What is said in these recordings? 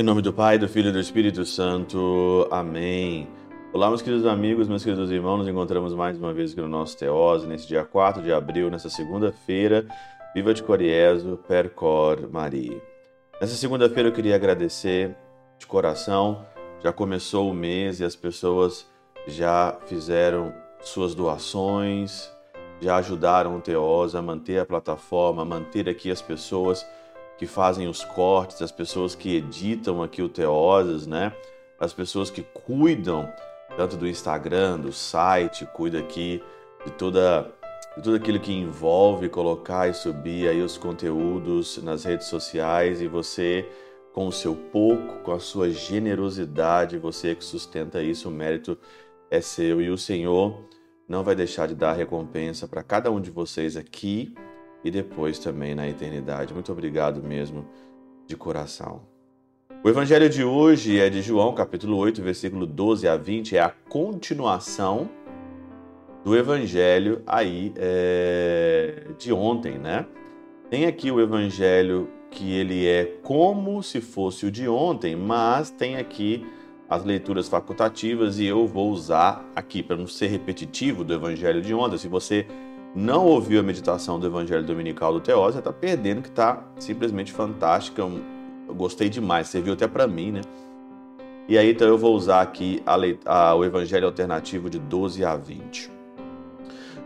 Em nome do Pai, do Filho e do Espírito Santo. Amém. Olá, meus queridos amigos, meus queridos irmãos. Nos encontramos mais uma vez aqui no nosso Teose, nesse dia 4 de abril, nessa segunda-feira. Viva de Coriezo, Percor Maria. Nessa segunda-feira eu queria agradecer de coração. Já começou o mês e as pessoas já fizeram suas doações, já ajudaram o Teose a manter a plataforma, a manter aqui as pessoas que fazem os cortes, as pessoas que editam aqui o Teoses, né? As pessoas que cuidam tanto do Instagram, do site, cuida aqui de toda de tudo aquilo que envolve colocar e subir aí os conteúdos nas redes sociais e você com o seu pouco, com a sua generosidade, você que sustenta isso, o mérito é seu e o Senhor não vai deixar de dar recompensa para cada um de vocês aqui e depois também na eternidade. Muito obrigado mesmo de coração. O evangelho de hoje é de João, capítulo 8, versículo 12 a 20, é a continuação do evangelho aí é, de ontem, né? Tem aqui o evangelho que ele é como se fosse o de ontem, mas tem aqui as leituras facultativas e eu vou usar aqui para não ser repetitivo do evangelho de ontem. Se você não ouviu a meditação do Evangelho Dominical do Teose, está perdendo, que está simplesmente fantástica. Eu gostei demais, serviu até para mim, né? E aí, então, eu vou usar aqui a, a, o Evangelho Alternativo de 12 a 20.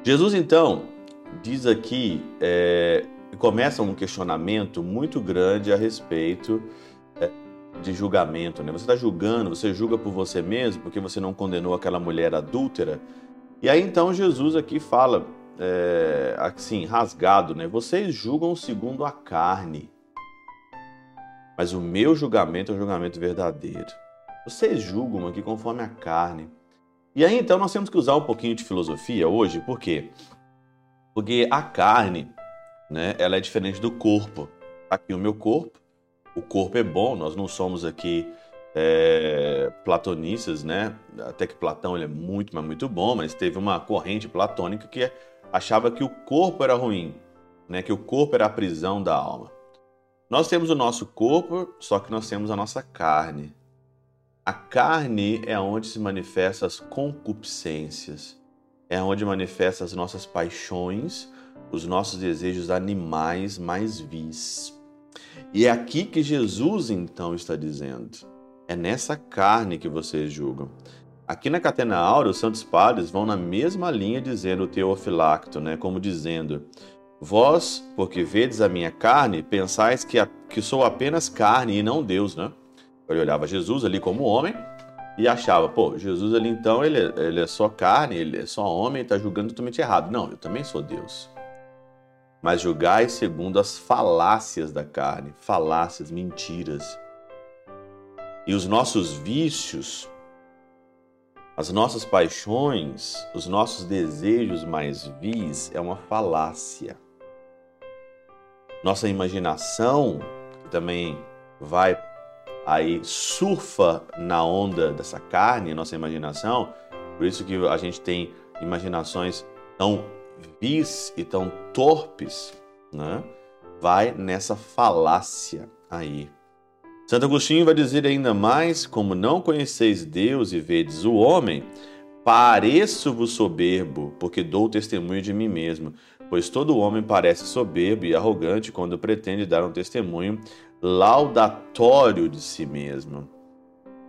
Jesus, então, diz aqui, é, começa um questionamento muito grande a respeito de julgamento, né? Você está julgando, você julga por você mesmo, porque você não condenou aquela mulher adúltera. E aí, então, Jesus aqui fala é, assim, rasgado, né? Vocês julgam segundo a carne, mas o meu julgamento é um julgamento verdadeiro. Vocês julgam aqui conforme a carne. E aí então nós temos que usar um pouquinho de filosofia hoje, por quê? Porque a carne, né, ela é diferente do corpo. Aqui o meu corpo, o corpo é bom, nós não somos aqui é, platonistas, né? Até que Platão ele é muito, mas muito bom, mas teve uma corrente platônica que achava que o corpo era ruim, né? que o corpo era a prisão da alma. Nós temos o nosso corpo, só que nós temos a nossa carne. A carne é onde se manifestam as concupiscências, é onde manifestam as nossas paixões, os nossos desejos animais mais vis. E é aqui que Jesus então está dizendo: é nessa carne que vocês julgam. Aqui na Catena Áurea, os santos padres vão na mesma linha dizendo o teofilacto, né? como dizendo, Vós, porque vedes a minha carne, pensais que, a, que sou apenas carne e não Deus, né? Ele olhava Jesus ali como homem e achava, pô, Jesus ali então, ele, ele é só carne, ele é só homem, está julgando totalmente errado. Não, eu também sou Deus. Mas julgai segundo as falácias da carne, falácias, mentiras. E os nossos vícios as nossas paixões, os nossos desejos mais vis é uma falácia. Nossa imaginação, que também vai aí surfa na onda dessa carne, nossa imaginação, por isso que a gente tem imaginações tão vis e tão torpes, né? Vai nessa falácia aí. Santo Agostinho vai dizer ainda mais: como não conheceis Deus e vedes o homem, pareço-vos soberbo, porque dou testemunho de mim mesmo. Pois todo homem parece soberbo e arrogante quando pretende dar um testemunho laudatório de si mesmo.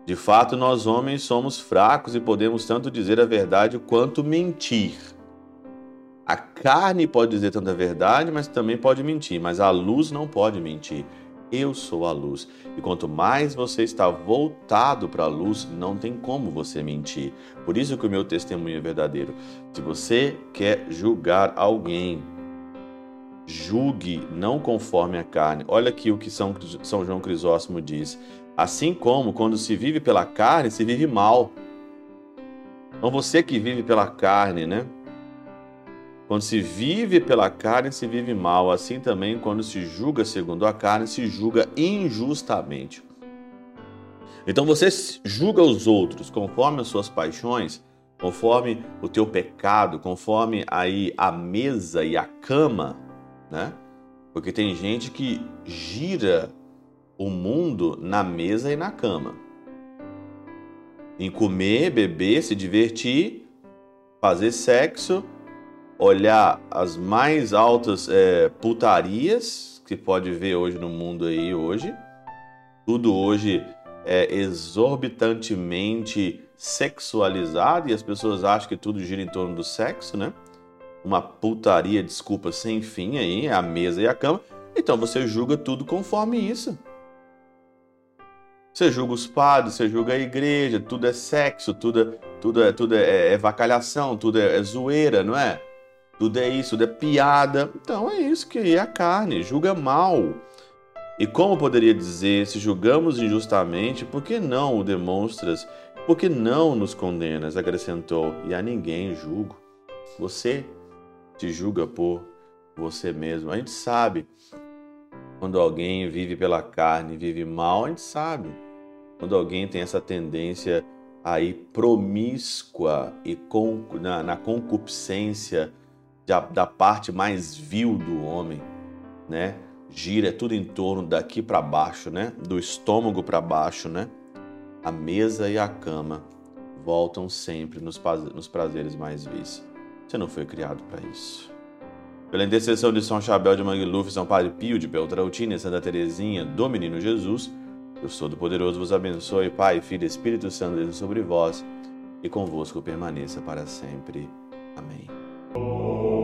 De fato, nós homens somos fracos e podemos tanto dizer a verdade quanto mentir. A carne pode dizer tanta verdade, mas também pode mentir, mas a luz não pode mentir. Eu sou a luz. E quanto mais você está voltado para a luz, não tem como você mentir. Por isso que o meu testemunho é verdadeiro. Se você quer julgar alguém, julgue não conforme a carne. Olha aqui o que São, São João Crisóstomo diz. Assim como quando se vive pela carne, se vive mal. Então você que vive pela carne, né? Quando se vive pela carne, se vive mal. Assim também, quando se julga segundo a carne, se julga injustamente. Então você julga os outros conforme as suas paixões, conforme o teu pecado, conforme aí a mesa e a cama, né? Porque tem gente que gira o mundo na mesa e na cama. Em comer, beber, se divertir, fazer sexo, olhar as mais altas é, putarias que pode ver hoje no mundo aí hoje. Tudo hoje é exorbitantemente sexualizado e as pessoas acham que tudo gira em torno do sexo, né? Uma putaria, desculpa, sem fim aí, a mesa e a cama. Então você julga tudo conforme isso. Você julga os padres, você julga a igreja, tudo é sexo, tudo é, tudo é, tudo é, é vacalhação, tudo é, é zoeira, não é? Tudo é isso, tudo é piada. Então é isso que é a carne, julga mal. E como poderia dizer, se julgamos injustamente, por que não o demonstras? Por que não nos condenas? Acrescentou, e a ninguém julgo. Você te julga por você mesmo. A gente sabe quando alguém vive pela carne, vive mal, a gente sabe. Quando alguém tem essa tendência aí promíscua e na, na concupiscência da, da parte mais vil do homem, né? gira tudo em torno daqui para baixo, né? Do estômago para baixo, né? A mesa e a cama voltam sempre nos, nos prazeres mais vis. Você não foi criado para isso. Pela intercessão de São Chabel de Mangluf, São Padre Pio de Peltrautina Santa Teresinha do Menino Jesus, Deus Todo-Poderoso vos abençoe, Pai, Filho e Espírito Santo, Deus sobre vós e convosco permaneça para sempre. Amém.